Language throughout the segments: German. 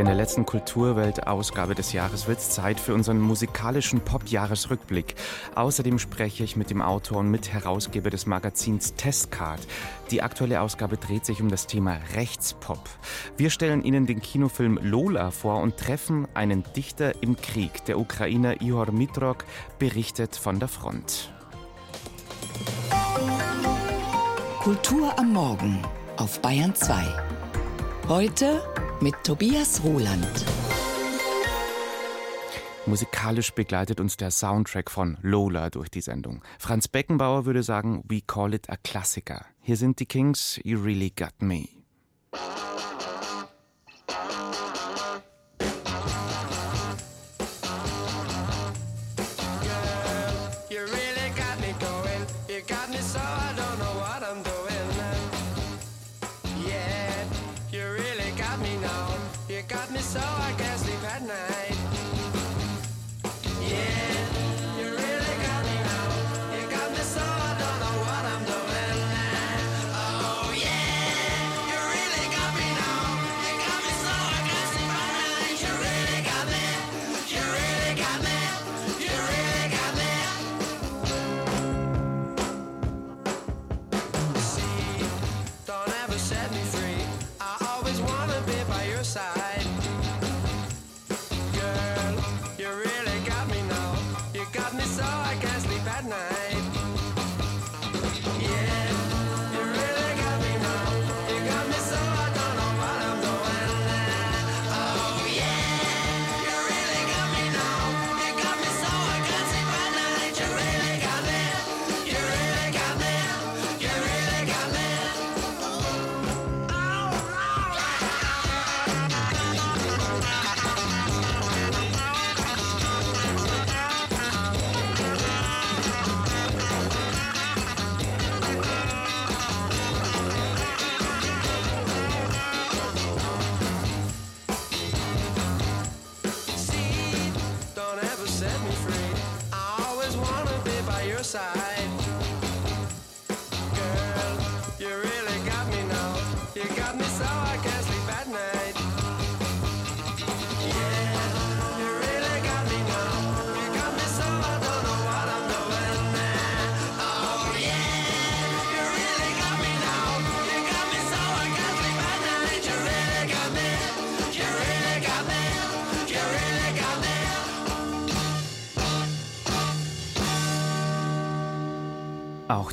In der letzten Kulturwelt-Ausgabe des Jahres wird es Zeit für unseren musikalischen Pop-Jahresrückblick. Außerdem spreche ich mit dem Autor und Mitherausgeber des Magazins Testcard. Die aktuelle Ausgabe dreht sich um das Thema Rechtspop. Wir stellen Ihnen den Kinofilm Lola vor und treffen einen Dichter im Krieg. Der Ukrainer Ihor Mitrok berichtet von der Front. Kultur am Morgen auf Bayern 2. Heute mit Tobias Roland. Musikalisch begleitet uns der Soundtrack von Lola durch die Sendung. Franz Beckenbauer würde sagen, we call it a Klassiker. Hier sind die Kings, You Really Got Me.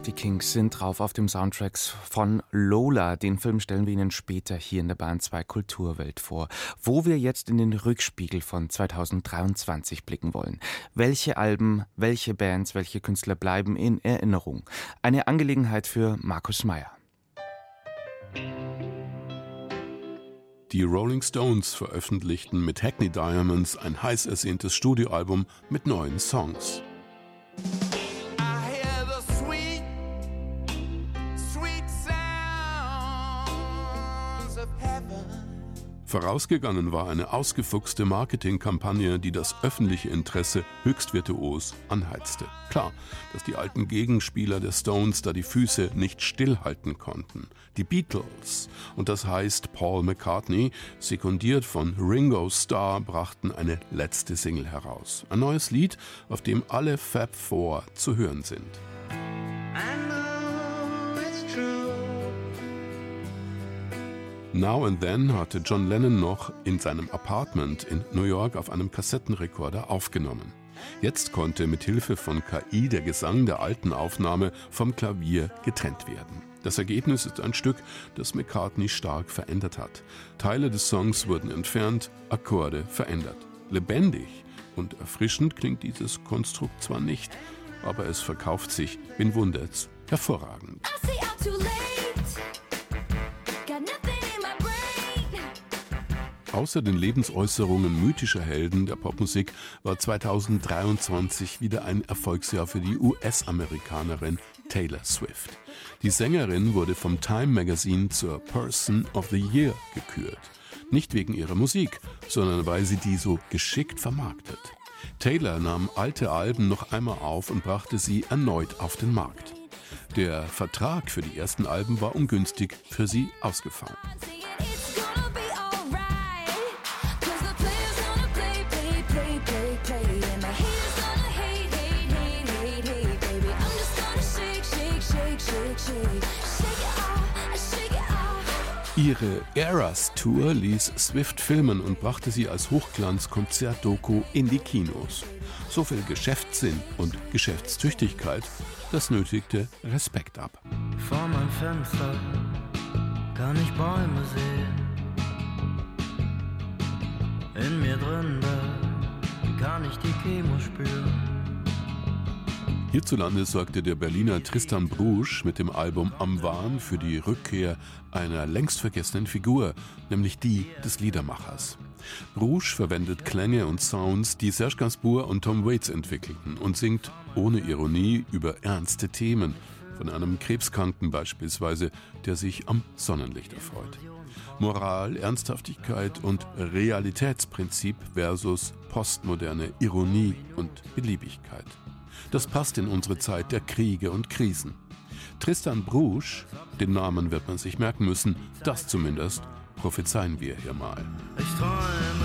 Die Kings sind drauf auf dem Soundtracks von Lola. Den Film stellen wir Ihnen später hier in der Bahn 2 Kulturwelt vor, wo wir jetzt in den Rückspiegel von 2023 blicken wollen. Welche Alben, welche Bands, welche Künstler bleiben in Erinnerung? Eine Angelegenheit für Markus Meyer. Die Rolling Stones veröffentlichten mit Hackney Diamonds ein heiß ersehntes Studioalbum mit neuen Songs. Vorausgegangen war eine ausgefuchste Marketingkampagne, die das öffentliche Interesse höchst virtuos anheizte. Klar, dass die alten Gegenspieler der Stones da die Füße nicht stillhalten konnten. Die Beatles, und das heißt Paul McCartney, sekundiert von Ringo Starr, brachten eine letzte Single heraus. Ein neues Lied, auf dem alle Fab Four zu hören sind. Now and Then hatte John Lennon noch in seinem Apartment in New York auf einem Kassettenrekorder aufgenommen. Jetzt konnte mit Hilfe von KI der Gesang der alten Aufnahme vom Klavier getrennt werden. Das Ergebnis ist ein Stück, das McCartney stark verändert hat. Teile des Songs wurden entfernt, Akkorde verändert. Lebendig und erfrischend klingt dieses Konstrukt zwar nicht, aber es verkauft sich, wen wundert's, hervorragend. Außer den Lebensäußerungen mythischer Helden der Popmusik war 2023 wieder ein Erfolgsjahr für die US-Amerikanerin Taylor Swift. Die Sängerin wurde vom Time Magazine zur Person of the Year gekürt. Nicht wegen ihrer Musik, sondern weil sie die so geschickt vermarktet. Taylor nahm alte Alben noch einmal auf und brachte sie erneut auf den Markt. Der Vertrag für die ersten Alben war ungünstig für sie ausgefallen. Ihre Eras Tour ließ Swift filmen und brachte sie als Hochglanz-Konzertdoku in die Kinos. So viel Geschäftssinn und Geschäftstüchtigkeit, das nötigte Respekt ab. Vor meinem Fenster kann ich Bäume sehen. In mir drin, kann ich die Chemo spüren. Hierzulande sorgte der Berliner Tristan Brusch mit dem Album Am Wahn für die Rückkehr einer längst vergessenen Figur, nämlich die des Liedermachers. Brusch verwendet Klänge und Sounds, die Serge Gainsbourg und Tom Waits entwickelten und singt ohne Ironie über ernste Themen, von einem Krebskranken beispielsweise, der sich am Sonnenlicht erfreut. Moral, Ernsthaftigkeit und Realitätsprinzip versus postmoderne Ironie und Beliebigkeit. Das passt in unsere Zeit der Kriege und Krisen. Tristan Brusch, den Namen wird man sich merken müssen, das zumindest prophezeien wir hier mal. Ich träume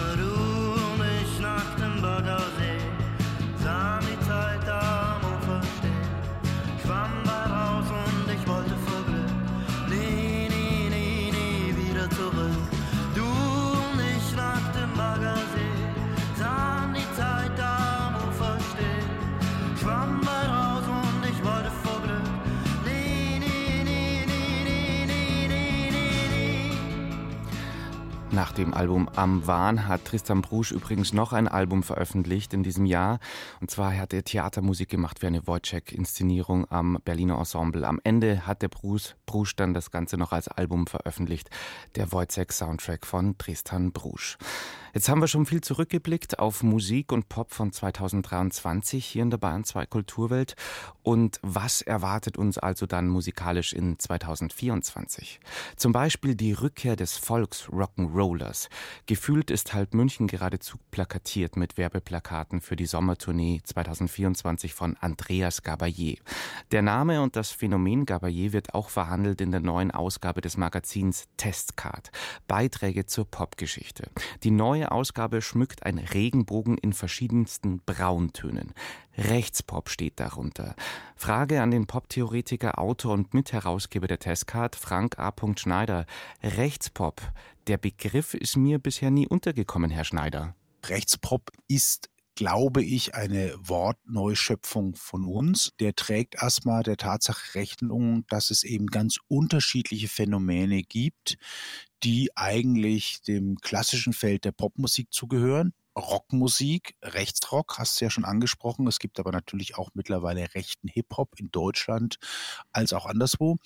Nach dem Album Am Wahn hat Tristan Brusch übrigens noch ein Album veröffentlicht in diesem Jahr. Und zwar hat er Theatermusik gemacht für eine Wojciech-Inszenierung am Berliner Ensemble. Am Ende hat der Bruce Brusch dann das Ganze noch als Album veröffentlicht. Der Wojciech-Soundtrack von Tristan Brusch. Jetzt haben wir schon viel zurückgeblickt auf Musik und Pop von 2023 hier in der Bahn 2 Kulturwelt. Und was erwartet uns also dann musikalisch in 2024? Zum Beispiel die Rückkehr des Volks Rock'n'Rollers. Gefühlt ist halb München geradezu plakatiert mit Werbeplakaten für die Sommertournee 2024 von Andreas Gabayé. Der Name und das Phänomen Gabayé wird auch verhandelt in der neuen Ausgabe des Magazins Testcard. Beiträge zur Popgeschichte. Die neue Ausgabe schmückt ein Regenbogen in verschiedensten Brauntönen. Rechtspop steht darunter. Frage an den Poptheoretiker, Autor und Mitherausgeber der Testcard, Frank A. Schneider. Rechtspop, der Begriff ist mir bisher nie untergekommen, Herr Schneider. Rechtspop ist glaube ich, eine Wortneuschöpfung von uns. Der trägt erstmal der Tatsache Rechnung, dass es eben ganz unterschiedliche Phänomene gibt, die eigentlich dem klassischen Feld der Popmusik zugehören. Rockmusik, Rechtsrock, hast du ja schon angesprochen. Es gibt aber natürlich auch mittlerweile rechten Hip-Hop in Deutschland als auch anderswo,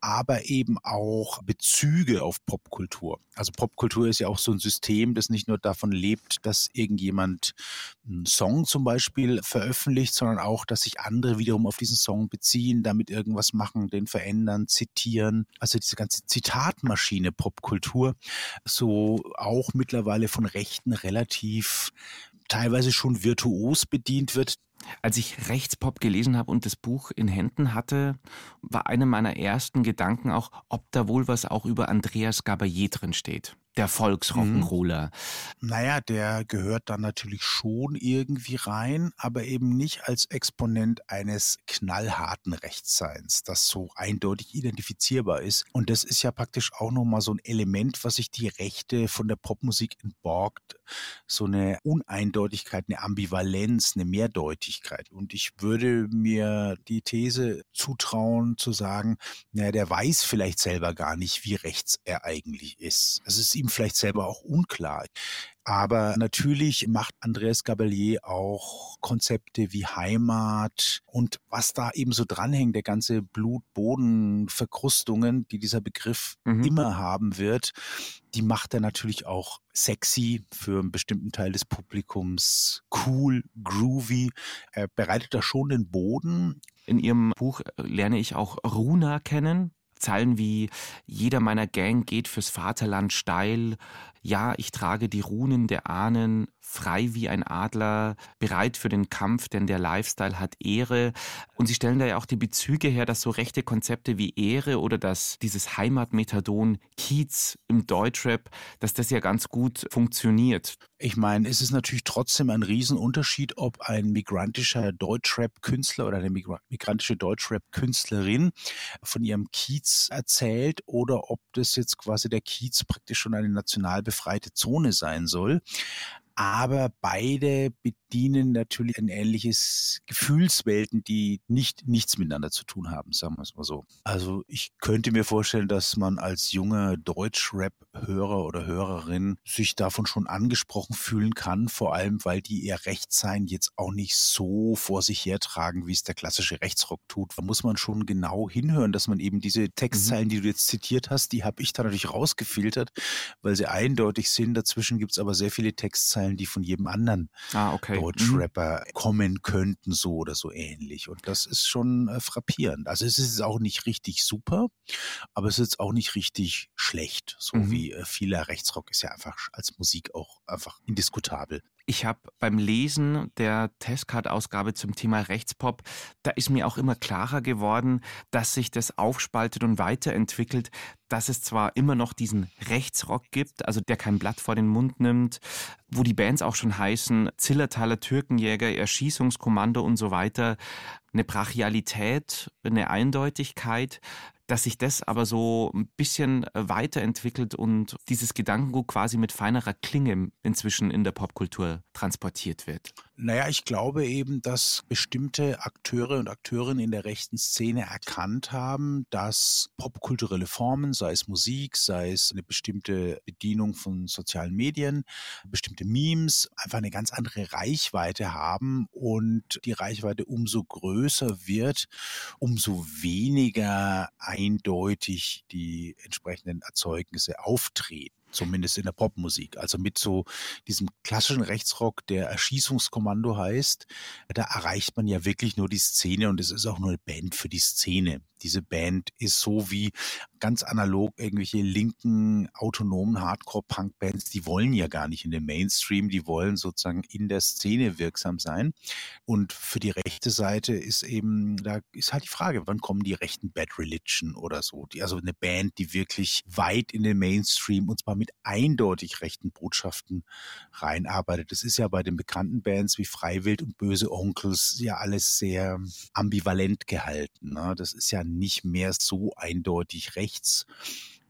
aber eben auch Bezüge auf Popkultur. Also Popkultur ist ja auch so ein System, das nicht nur davon lebt, dass irgendjemand einen Song zum Beispiel veröffentlicht, sondern auch, dass sich andere wiederum auf diesen Song beziehen, damit irgendwas machen, den verändern, zitieren. Also diese ganze Zitatmaschine Popkultur, so auch mittlerweile von Rechten relativ teilweise schon virtuos bedient wird. Als ich Rechtspop gelesen habe und das Buch in Händen hatte, war einer meiner ersten Gedanken auch, ob da wohl was auch über Andreas Gabayé drin steht. Der Volksrock'n'Roller. Naja, der gehört dann natürlich schon irgendwie rein, aber eben nicht als Exponent eines knallharten Rechtsseins, das so eindeutig identifizierbar ist. Und das ist ja praktisch auch nochmal so ein Element, was sich die Rechte von der Popmusik entborgt. So eine Uneindeutigkeit, eine Ambivalenz, eine Mehrdeutigkeit. Und ich würde mir die These zutrauen, zu sagen, naja, der weiß vielleicht selber gar nicht, wie rechts er eigentlich ist. Es ist ihm vielleicht selber auch unklar. Aber natürlich macht Andreas Gabalier auch Konzepte wie Heimat und was da eben so dranhängt, der ganze Blut-Boden-Verkrustungen, die dieser Begriff mhm. immer haben wird, die macht er natürlich auch sexy für einen bestimmten Teil des Publikums, cool, groovy. Er bereitet da schon den Boden. In Ihrem Buch lerne ich auch Runa kennen. Zeilen wie Jeder meiner Gang geht fürs Vaterland steil, ja, ich trage die Runen der Ahnen, frei wie ein Adler, bereit für den Kampf, denn der Lifestyle hat Ehre. Und sie stellen da ja auch die Bezüge her, dass so rechte Konzepte wie Ehre oder dass dieses Heimatmethadon Kiez im Deutschrap, dass das ja ganz gut funktioniert. Ich meine, es ist natürlich trotzdem ein Riesenunterschied, ob ein migrantischer Deutschrap-Künstler oder eine migrantische Deutschrap-Künstlerin von ihrem Kiez Kiez erzählt oder ob das jetzt quasi der Kiez praktisch schon eine national befreite Zone sein soll aber beide bedienen natürlich ein ähnliches Gefühlswelten, die nicht nichts miteinander zu tun haben, sagen wir es mal so. Also ich könnte mir vorstellen, dass man als junger Deutschrap-Hörer oder Hörerin sich davon schon angesprochen fühlen kann, vor allem weil die ihr Rechtsein jetzt auch nicht so vor sich hertragen, wie es der klassische Rechtsrock tut. Da muss man schon genau hinhören, dass man eben diese Textzeilen, mhm. die du jetzt zitiert hast, die habe ich da natürlich rausgefiltert, weil sie eindeutig sind. Dazwischen gibt es aber sehr viele Textzeilen, Schlagzeilen, die von jedem anderen ah, okay. Deutschrapper mhm. kommen könnten, so oder so ähnlich. Und das ist schon äh, frappierend. Also es ist auch nicht richtig super, aber es ist auch nicht richtig schlecht. So mhm. wie äh, vieler Rechtsrock ist ja einfach als Musik auch einfach indiskutabel. Ich habe beim Lesen der Testcard-Ausgabe zum Thema Rechtspop, da ist mir auch immer klarer geworden, dass sich das aufspaltet und weiterentwickelt, dass es zwar immer noch diesen Rechtsrock gibt, also der kein Blatt vor den Mund nimmt, wo die Bands auch schon heißen, Zillertaler Türkenjäger, Erschießungskommando und so weiter, eine Brachialität, eine Eindeutigkeit, dass sich das aber so ein bisschen äh, weiterentwickelt und dieses Gedankengut quasi mit feinerer Klinge inzwischen in der Popkultur transportiert wird? Naja, ich glaube eben, dass bestimmte Akteure und Akteurinnen in der rechten Szene erkannt haben, dass popkulturelle Formen, sei es Musik, sei es eine bestimmte Bedienung von sozialen Medien, bestimmte Memes, einfach eine ganz andere Reichweite haben und die Reichweite umso größer wird, umso weniger eindeutig die entsprechenden Erzeugnisse auftreten zumindest in der Popmusik. Also mit so diesem klassischen Rechtsrock, der Erschießungskommando heißt, da erreicht man ja wirklich nur die Szene und es ist auch nur eine Band für die Szene. Diese Band ist so wie ganz analog irgendwelche linken, autonomen Hardcore-Punk-Bands, die wollen ja gar nicht in den Mainstream, die wollen sozusagen in der Szene wirksam sein. Und für die rechte Seite ist eben, da ist halt die Frage, wann kommen die rechten Bad Religion oder so? Die, also eine Band, die wirklich weit in den Mainstream und zwar mit eindeutig rechten Botschaften reinarbeitet. Das ist ja bei den bekannten Bands wie Freiwild und Böse Onkels ja alles sehr ambivalent gehalten. Ne? Das ist ja nicht mehr so eindeutig rechts.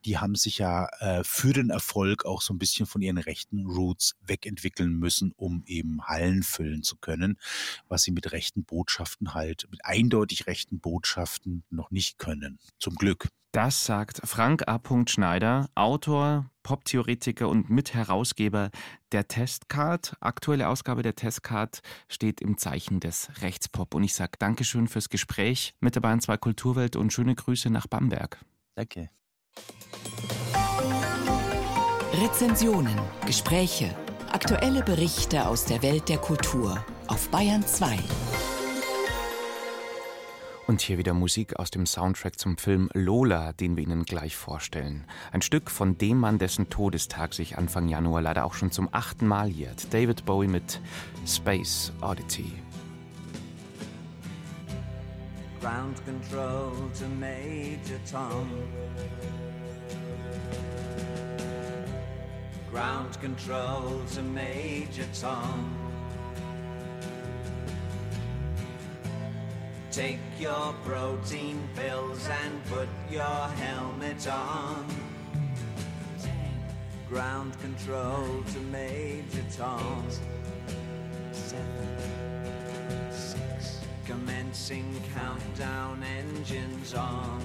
Die haben sich ja äh, für den Erfolg auch so ein bisschen von ihren rechten Roots wegentwickeln müssen, um eben Hallen füllen zu können, was sie mit rechten Botschaften halt, mit eindeutig rechten Botschaften noch nicht können. Zum Glück. Das sagt Frank A. Schneider, Autor, Poptheoretiker und Mitherausgeber der Testcard. Aktuelle Ausgabe der Testcard steht im Zeichen des Rechtspop. Und ich sage Dankeschön fürs Gespräch mit der Bayern 2 Kulturwelt und schöne Grüße nach Bamberg. Danke. Rezensionen, Gespräche, aktuelle Berichte aus der Welt der Kultur auf Bayern 2. Und hier wieder Musik aus dem Soundtrack zum Film Lola, den wir Ihnen gleich vorstellen. Ein Stück von dem Mann, dessen Todestag sich Anfang Januar leider auch schon zum achten Mal jährt. David Bowie mit Space Oddity. Ground control to Major Tom. Ground control to Major Tom. Take your protein pills and put your helmet on. Ground control to Major Tom. Seven, six. Commencing countdown engines on.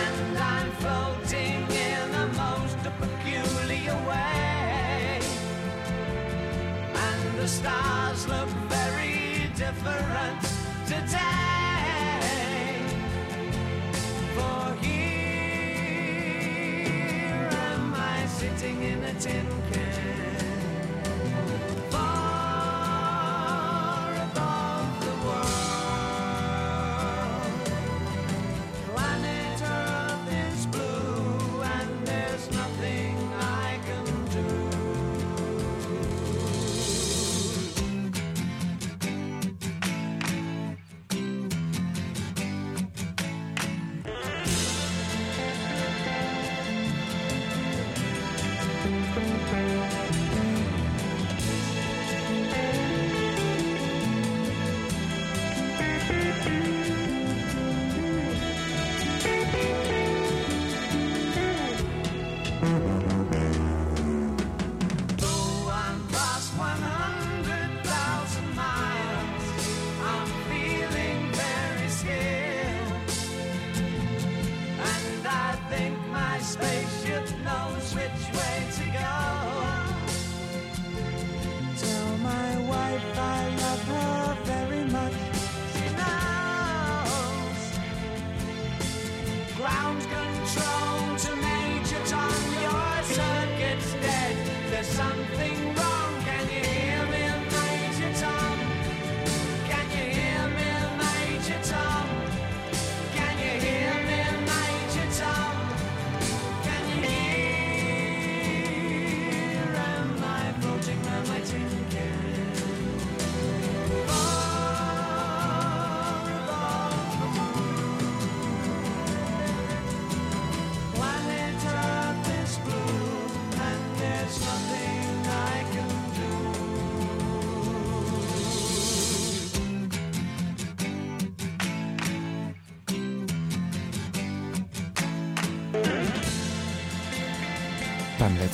And I'm floating in a most peculiar way. the stars look very different today. For here am I sitting in a tin can.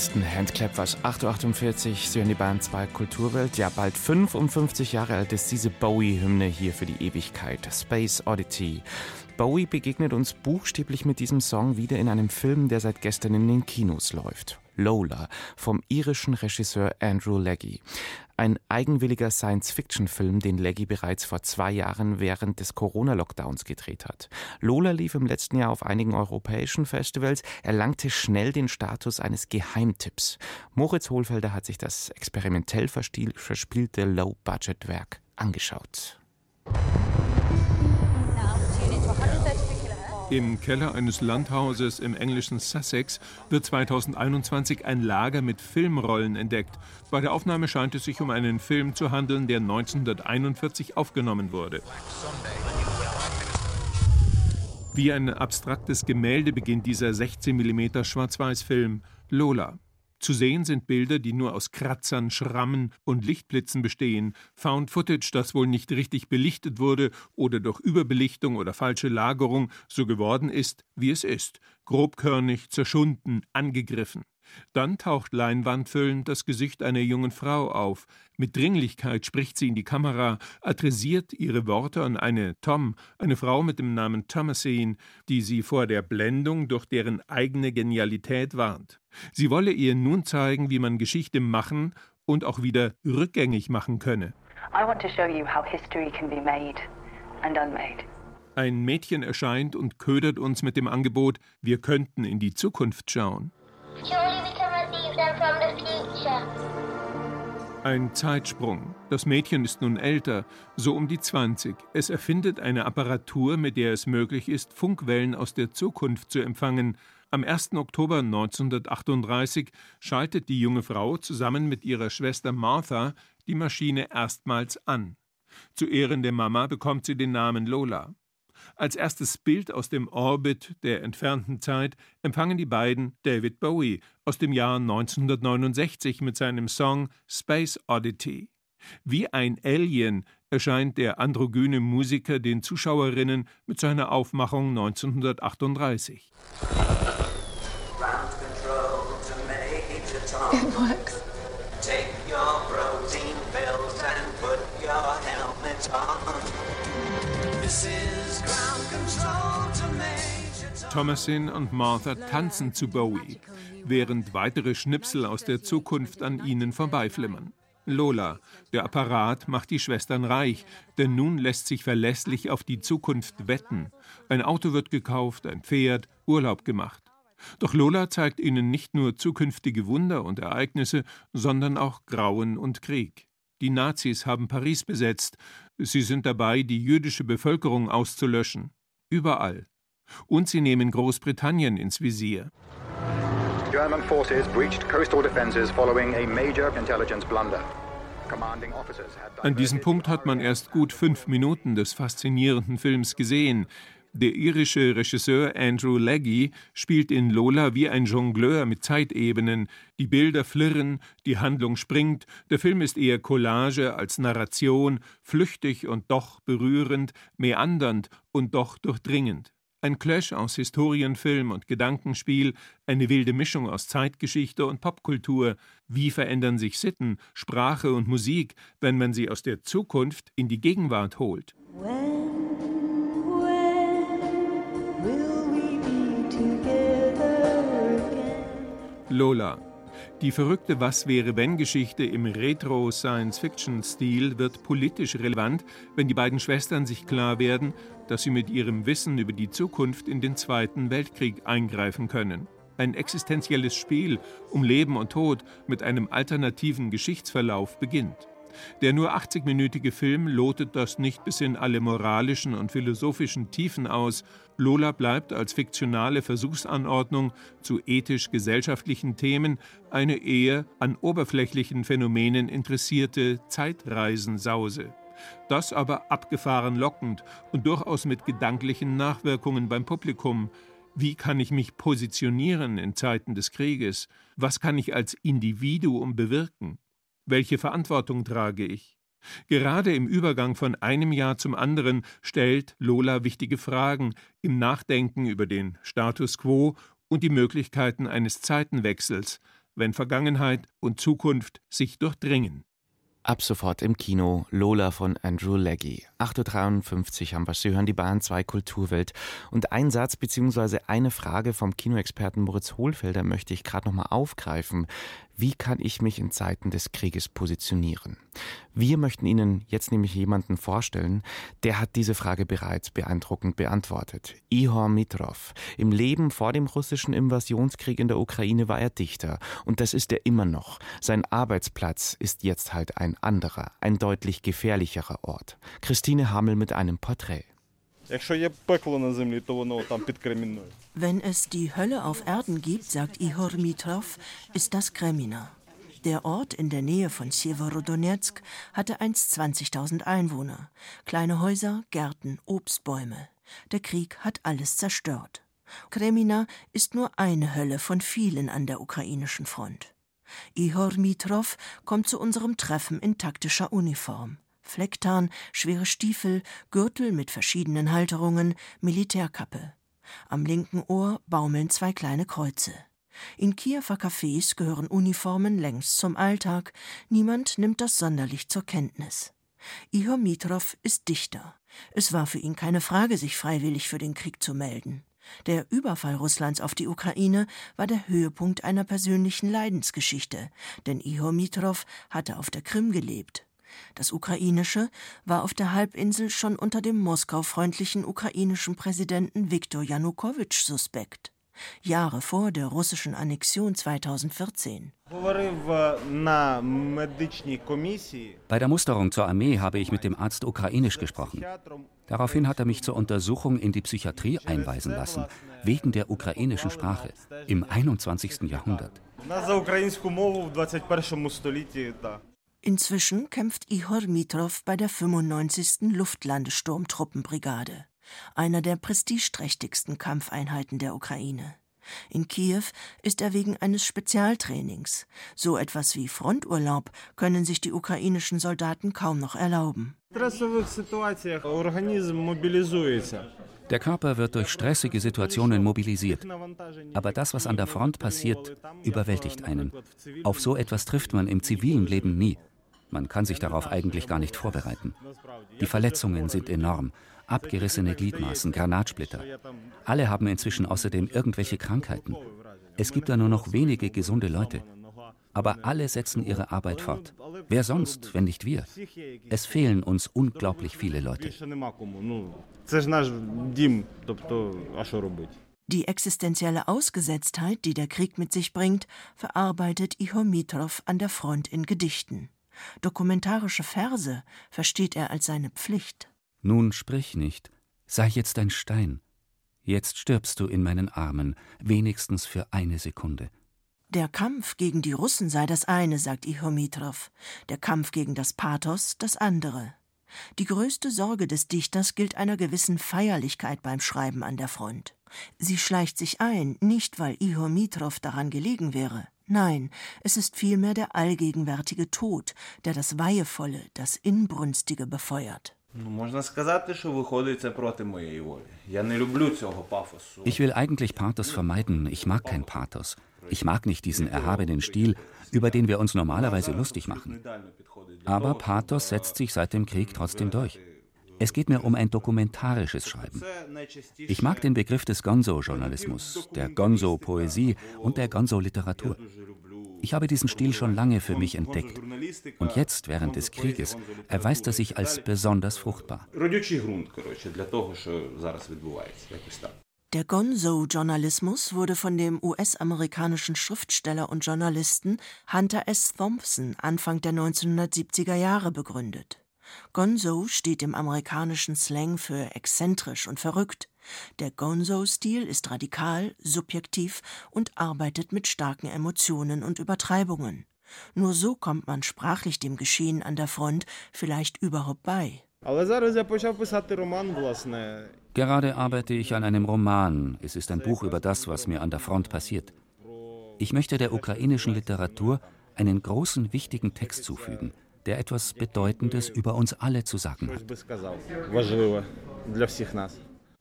Letzten Handclap war es 8.48 Uhr. Sie die Bahn 2 Kulturwelt. Ja, bald 55 Jahre alt ist diese Bowie-Hymne hier für die Ewigkeit. Space Oddity. Bowie begegnet uns buchstäblich mit diesem Song wieder in einem Film, der seit gestern in den Kinos läuft. Lola vom irischen Regisseur Andrew Leggy. Ein eigenwilliger Science-Fiction-Film, den Leggy bereits vor zwei Jahren während des Corona-Lockdowns gedreht hat. Lola lief im letzten Jahr auf einigen europäischen Festivals, erlangte schnell den Status eines Geheimtipps. Moritz Hohlfelder hat sich das experimentell verspiel- verspielte Low-Budget-Werk angeschaut. Im Keller eines Landhauses im englischen Sussex wird 2021 ein Lager mit Filmrollen entdeckt. Bei der Aufnahme scheint es sich um einen Film zu handeln, der 1941 aufgenommen wurde. Wie ein abstraktes Gemälde beginnt dieser 16 mm Schwarz-Weiß-Film Lola. Zu sehen sind Bilder, die nur aus Kratzern, Schrammen und Lichtblitzen bestehen. Found Footage, das wohl nicht richtig belichtet wurde oder durch Überbelichtung oder falsche Lagerung so geworden ist, wie es ist. Grobkörnig, zerschunden, angegriffen. Dann taucht leinwandfüllend das Gesicht einer jungen Frau auf. Mit Dringlichkeit spricht sie in die Kamera, adressiert ihre Worte an eine Tom, eine Frau mit dem Namen Thomasine, die sie vor der Blendung durch deren eigene Genialität warnt. Sie wolle ihr nun zeigen, wie man Geschichte machen und auch wieder rückgängig machen könne. I want to show you how history can be made and unmade. Ein Mädchen erscheint und ködert uns mit dem Angebot, wir könnten in die Zukunft schauen. Ein Zeitsprung. Das Mädchen ist nun älter, so um die 20. Es erfindet eine Apparatur, mit der es möglich ist, Funkwellen aus der Zukunft zu empfangen. Am 1. Oktober 1938 schaltet die junge Frau zusammen mit ihrer Schwester Martha die Maschine erstmals an. Zu Ehren der Mama bekommt sie den Namen Lola. Als erstes Bild aus dem Orbit der entfernten Zeit empfangen die beiden David Bowie aus dem Jahr 1969 mit seinem Song Space Oddity. Wie ein Alien erscheint der androgyne Musiker den Zuschauerinnen mit seiner Aufmachung 1938. Thomasin und Martha tanzen zu Bowie, während weitere Schnipsel aus der Zukunft an ihnen vorbeiflimmern. Lola. Der Apparat macht die Schwestern reich, denn nun lässt sich verlässlich auf die Zukunft wetten. Ein Auto wird gekauft, ein Pferd, Urlaub gemacht. Doch Lola zeigt ihnen nicht nur zukünftige Wunder und Ereignisse, sondern auch Grauen und Krieg. Die Nazis haben Paris besetzt. Sie sind dabei, die jüdische Bevölkerung auszulöschen. Überall. Und sie nehmen Großbritannien ins Visier. German forces breached coastal defenses following a major intelligence blunder. An diesem Punkt hat man erst gut fünf Minuten des faszinierenden Films gesehen. Der irische Regisseur Andrew Leggy spielt in Lola wie ein Jongleur mit Zeitebenen. Die Bilder flirren, die Handlung springt. Der Film ist eher Collage als Narration, flüchtig und doch berührend, meandernd und doch durchdringend. Ein Clash aus Historienfilm und Gedankenspiel, eine wilde Mischung aus Zeitgeschichte und Popkultur. Wie verändern sich Sitten, Sprache und Musik, wenn man sie aus der Zukunft in die Gegenwart holt? Lola die verrückte Was wäre wenn Geschichte im Retro-Science-Fiction-Stil wird politisch relevant, wenn die beiden Schwestern sich klar werden, dass sie mit ihrem Wissen über die Zukunft in den Zweiten Weltkrieg eingreifen können. Ein existenzielles Spiel um Leben und Tod mit einem alternativen Geschichtsverlauf beginnt. Der nur 80-minütige Film lotet das nicht bis in alle moralischen und philosophischen Tiefen aus. Lola bleibt als fiktionale Versuchsanordnung zu ethisch-gesellschaftlichen Themen eine eher an oberflächlichen Phänomenen interessierte Zeitreisensause. Das aber abgefahren lockend und durchaus mit gedanklichen Nachwirkungen beim Publikum. Wie kann ich mich positionieren in Zeiten des Krieges? Was kann ich als Individuum bewirken? Welche Verantwortung trage ich? Gerade im Übergang von einem Jahr zum anderen stellt Lola wichtige Fragen im Nachdenken über den Status quo und die Möglichkeiten eines Zeitenwechsels, wenn Vergangenheit und Zukunft sich durchdringen. Ab sofort im Kino Lola von Andrew Leggy. 8.53 Uhr haben wir. Sie hören die Bahn 2 Kulturwelt. Und ein Satz bzw. eine Frage vom Kinoexperten Moritz Hohlfelder möchte ich gerade nochmal aufgreifen. Wie kann ich mich in Zeiten des Krieges positionieren? Wir möchten Ihnen jetzt nämlich jemanden vorstellen, der hat diese Frage bereits beeindruckend beantwortet. Ihor Mitrov. Im Leben vor dem russischen Invasionskrieg in der Ukraine war er Dichter. Und das ist er immer noch. Sein Arbeitsplatz ist jetzt halt ein anderer, ein deutlich gefährlicherer Ort. Christine Hamel mit einem Porträt. Wenn es die Hölle auf Erden gibt, sagt Ihor Mitrov, ist das Kremina. Der Ort in der Nähe von Sjeworodonetsk hatte einst 20.000 Einwohner. Kleine Häuser, Gärten, Obstbäume. Der Krieg hat alles zerstört. Kremina ist nur eine Hölle von vielen an der ukrainischen Front. Ihor Mitrov kommt zu unserem Treffen in taktischer Uniform. Flecktarn, schwere Stiefel, Gürtel mit verschiedenen Halterungen, Militärkappe. Am linken Ohr baumeln zwei kleine Kreuze. In Kiewer Cafés gehören Uniformen längst zum Alltag, niemand nimmt das sonderlich zur Kenntnis. Ihor Mitrov ist Dichter. Es war für ihn keine Frage, sich freiwillig für den Krieg zu melden. Der Überfall Russlands auf die Ukraine war der Höhepunkt einer persönlichen Leidensgeschichte, denn Ihor Mitrov hatte auf der Krim gelebt. Das Ukrainische war auf der Halbinsel schon unter dem Moskau-freundlichen ukrainischen Präsidenten Viktor Janukowitsch suspekt. Jahre vor der russischen Annexion 2014. Bei der Musterung zur Armee habe ich mit dem Arzt ukrainisch gesprochen. Daraufhin hat er mich zur Untersuchung in die Psychiatrie einweisen lassen, wegen der ukrainischen Sprache im 21. Jahrhundert. Inzwischen kämpft Ihor Mitrov bei der 95. Luftlandesturmtruppenbrigade, einer der prestigeträchtigsten Kampfeinheiten der Ukraine. In Kiew ist er wegen eines Spezialtrainings. So etwas wie Fronturlaub können sich die ukrainischen Soldaten kaum noch erlauben. Der Körper wird durch stressige Situationen mobilisiert. Aber das, was an der Front passiert, überwältigt einen. Auf so etwas trifft man im zivilen Leben nie. Man kann sich darauf eigentlich gar nicht vorbereiten. Die Verletzungen sind enorm. Abgerissene Gliedmaßen, Granatsplitter. Alle haben inzwischen außerdem irgendwelche Krankheiten. Es gibt da nur noch wenige gesunde Leute. Aber alle setzen ihre Arbeit fort. Wer sonst, wenn nicht wir? Es fehlen uns unglaublich viele Leute. Die existenzielle Ausgesetztheit, die der Krieg mit sich bringt, verarbeitet Ihor Mitrov an der Front in Gedichten. Dokumentarische Verse versteht er als seine Pflicht. Nun sprich nicht, sei jetzt ein Stein. Jetzt stirbst du in meinen Armen, wenigstens für eine Sekunde. Der Kampf gegen die Russen sei das eine, sagt Ihomitrov, der Kampf gegen das Pathos das andere. Die größte Sorge des Dichters gilt einer gewissen Feierlichkeit beim Schreiben an der Front. Sie schleicht sich ein, nicht weil Ihor Mitrov daran gelegen wäre. Nein, es ist vielmehr der allgegenwärtige Tod, der das Weihevolle, das Inbrünstige befeuert. Ich will eigentlich Pathos vermeiden. Ich mag kein Pathos. Ich mag nicht diesen erhabenen Stil, über den wir uns normalerweise lustig machen. Aber Pathos setzt sich seit dem Krieg trotzdem durch. Es geht mir um ein dokumentarisches Schreiben. Ich mag den Begriff des Gonzo-Journalismus, der Gonzo-Poesie und der Gonzo-Literatur. Ich habe diesen Stil schon lange für mich entdeckt. Und jetzt, während des Krieges, erweist er sich als besonders fruchtbar. Der Gonzo-Journalismus wurde von dem US-amerikanischen Schriftsteller und Journalisten Hunter S. Thompson Anfang der 1970er Jahre begründet. Gonzo steht im amerikanischen Slang für exzentrisch und verrückt. Der Gonzo-Stil ist radikal, subjektiv und arbeitet mit starken Emotionen und Übertreibungen. Nur so kommt man sprachlich dem Geschehen an der Front vielleicht überhaupt bei. Gerade arbeite ich an einem Roman. Es ist ein Buch über das, was mir an der Front passiert. Ich möchte der ukrainischen Literatur einen großen, wichtigen Text zufügen, der etwas Bedeutendes über uns alle zu sagen hat.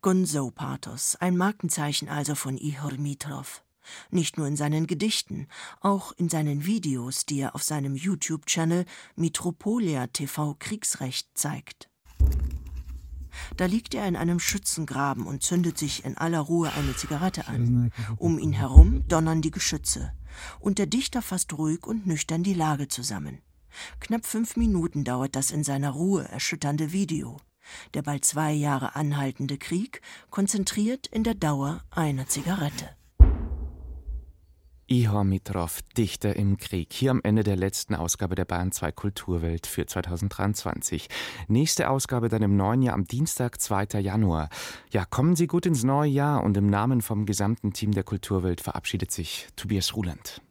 Gonzo-Pathos, ein Markenzeichen also von Ihor Mitrov. Nicht nur in seinen Gedichten, auch in seinen Videos, die er auf seinem YouTube-Channel Mitropolia TV Kriegsrecht zeigt. Da liegt er in einem Schützengraben und zündet sich in aller Ruhe eine Zigarette an. Um ihn herum donnern die Geschütze. Und der Dichter fasst ruhig und nüchtern die Lage zusammen. Knapp fünf Minuten dauert das in seiner Ruhe erschütternde Video. Der bald zwei Jahre anhaltende Krieg konzentriert in der Dauer einer Zigarette. Ihor Mitrov, Dichter im Krieg, hier am Ende der letzten Ausgabe der Bayern 2 Kulturwelt für 2023. Nächste Ausgabe dann im neuen Jahr am Dienstag, 2. Januar. Ja, kommen Sie gut ins neue Jahr und im Namen vom gesamten Team der Kulturwelt verabschiedet sich Tobias Ruland.